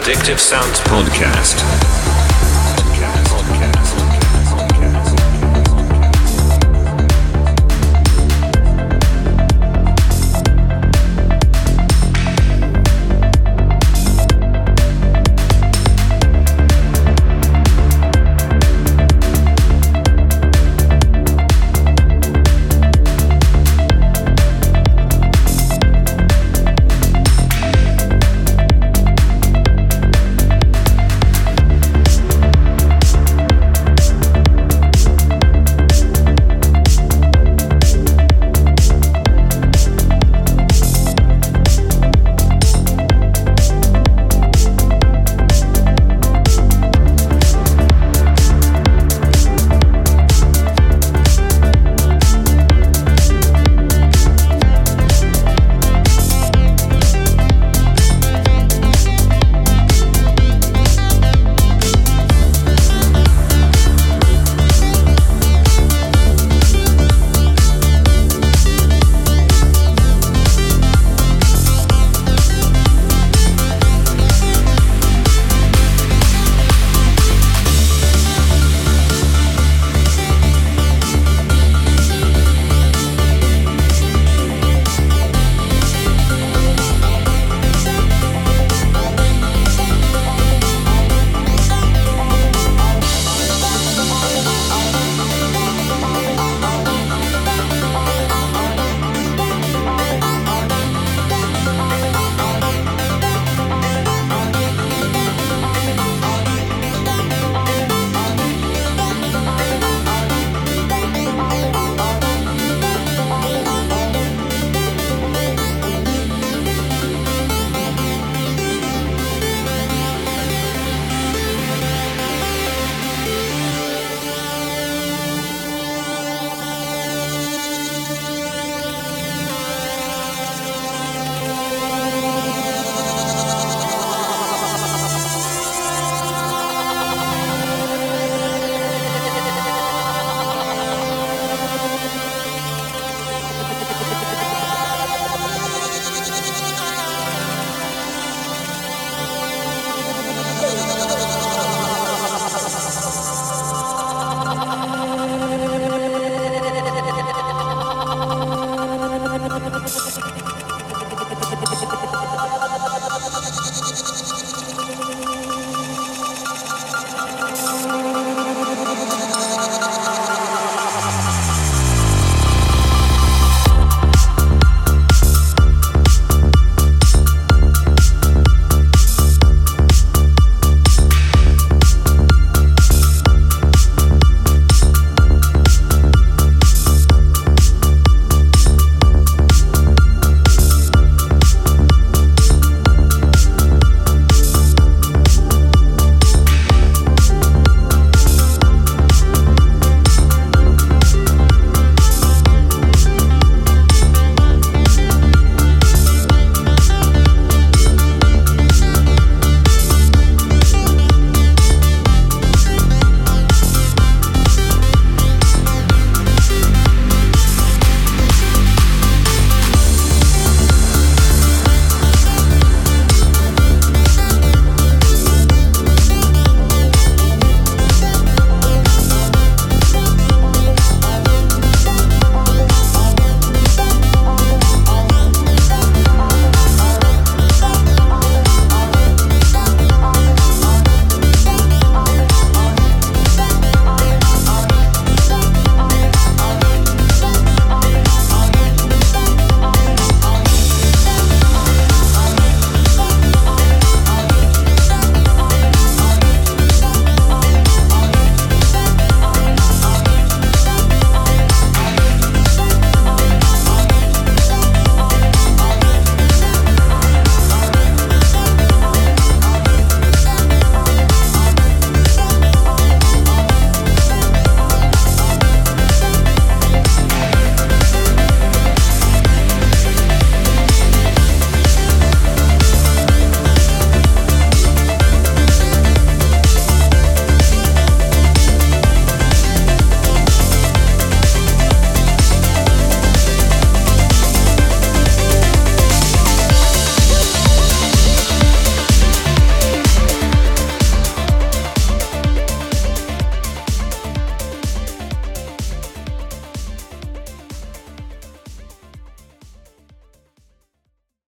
Addictive Sounds Podcast.